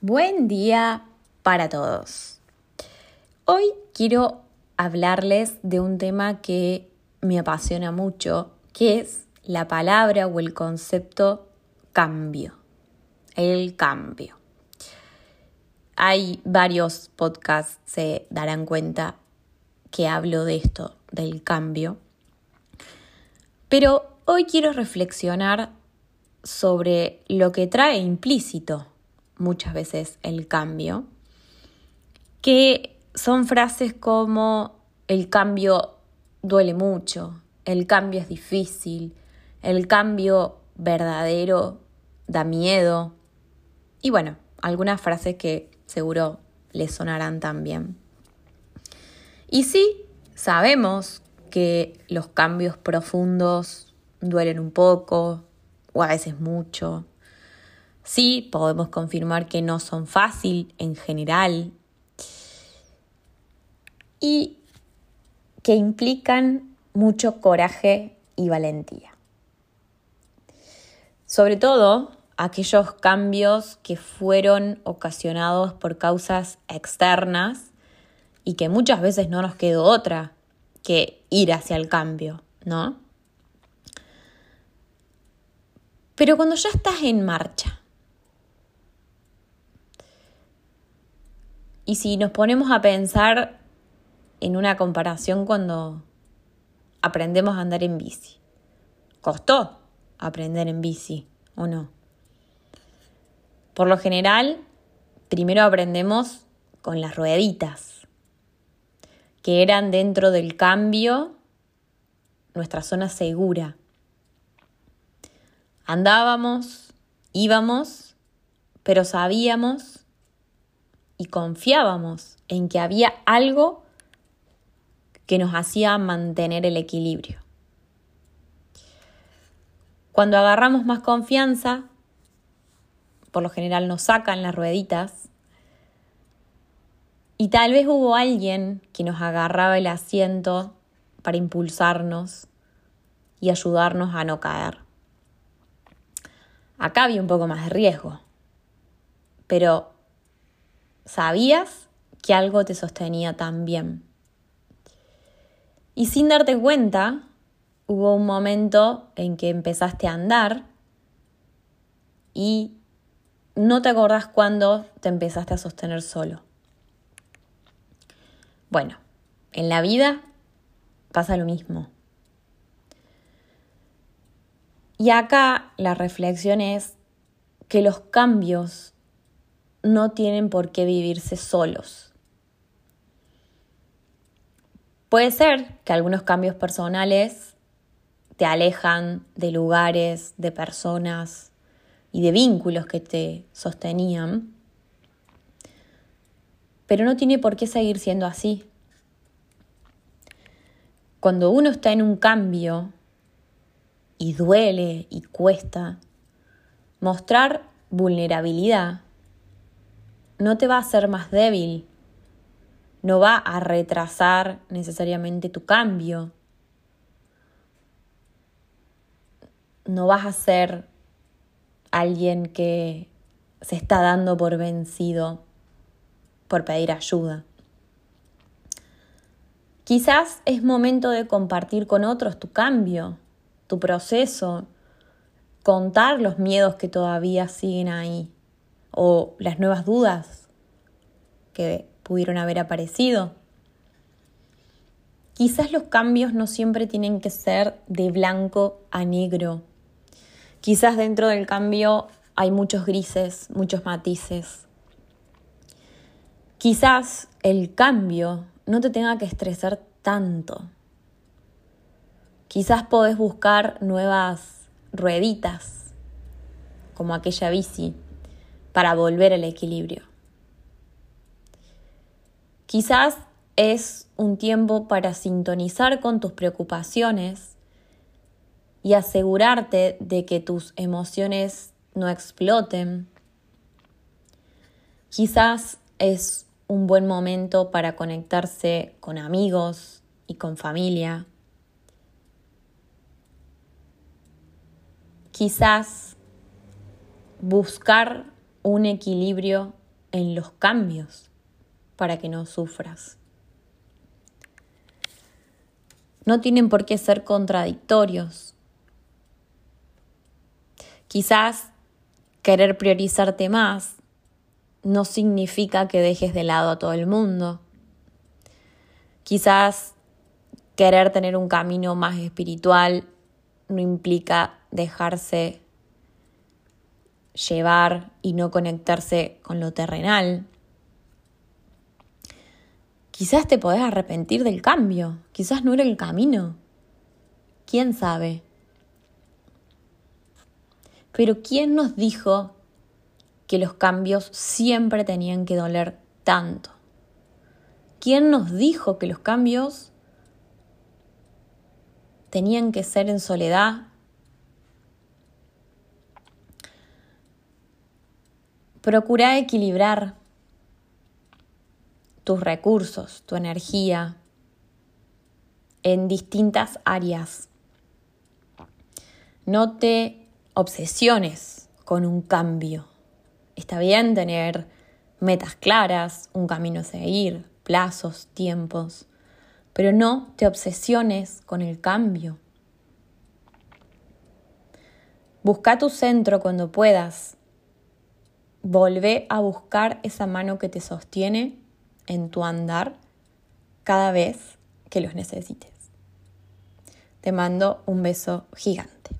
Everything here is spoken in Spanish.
Buen día para todos. Hoy quiero hablarles de un tema que me apasiona mucho, que es la palabra o el concepto cambio. El cambio. Hay varios podcasts, se darán cuenta que hablo de esto, del cambio. Pero hoy quiero reflexionar sobre lo que trae implícito muchas veces el cambio, que son frases como el cambio duele mucho, el cambio es difícil, el cambio verdadero da miedo y bueno, algunas frases que seguro les sonarán también. Y sí, sabemos que los cambios profundos duelen un poco o a veces mucho, Sí, podemos confirmar que no son fácil en general y que implican mucho coraje y valentía. Sobre todo aquellos cambios que fueron ocasionados por causas externas y que muchas veces no nos quedó otra que ir hacia el cambio, ¿no? Pero cuando ya estás en marcha, Y si nos ponemos a pensar en una comparación cuando aprendemos a andar en bici, ¿costó aprender en bici o no? Por lo general, primero aprendemos con las rueditas, que eran dentro del cambio nuestra zona segura. Andábamos, íbamos, pero sabíamos y confiábamos en que había algo que nos hacía mantener el equilibrio. Cuando agarramos más confianza, por lo general nos sacan las rueditas y tal vez hubo alguien que nos agarraba el asiento para impulsarnos y ayudarnos a no caer. Acá había un poco más de riesgo, pero sabías que algo te sostenía tan bien. Y sin darte cuenta, hubo un momento en que empezaste a andar y no te acordás cuándo te empezaste a sostener solo. Bueno, en la vida pasa lo mismo. Y acá la reflexión es que los cambios no tienen por qué vivirse solos. Puede ser que algunos cambios personales te alejan de lugares, de personas y de vínculos que te sostenían, pero no tiene por qué seguir siendo así. Cuando uno está en un cambio y duele y cuesta, mostrar vulnerabilidad no te va a hacer más débil, no va a retrasar necesariamente tu cambio, no vas a ser alguien que se está dando por vencido por pedir ayuda. Quizás es momento de compartir con otros tu cambio, tu proceso, contar los miedos que todavía siguen ahí o las nuevas dudas que pudieron haber aparecido. Quizás los cambios no siempre tienen que ser de blanco a negro. Quizás dentro del cambio hay muchos grises, muchos matices. Quizás el cambio no te tenga que estresar tanto. Quizás podés buscar nuevas rueditas, como aquella bici para volver al equilibrio. Quizás es un tiempo para sintonizar con tus preocupaciones y asegurarte de que tus emociones no exploten. Quizás es un buen momento para conectarse con amigos y con familia. Quizás buscar un equilibrio en los cambios para que no sufras. No tienen por qué ser contradictorios. Quizás querer priorizarte más no significa que dejes de lado a todo el mundo. Quizás querer tener un camino más espiritual no implica dejarse llevar y no conectarse con lo terrenal. Quizás te podés arrepentir del cambio, quizás no era el camino. ¿Quién sabe? Pero ¿quién nos dijo que los cambios siempre tenían que doler tanto? ¿Quién nos dijo que los cambios tenían que ser en soledad? Procura equilibrar tus recursos, tu energía en distintas áreas. No te obsesiones con un cambio. Está bien tener metas claras, un camino a seguir, plazos, tiempos, pero no te obsesiones con el cambio. Busca tu centro cuando puedas. Volvé a buscar esa mano que te sostiene en tu andar cada vez que los necesites. Te mando un beso gigante.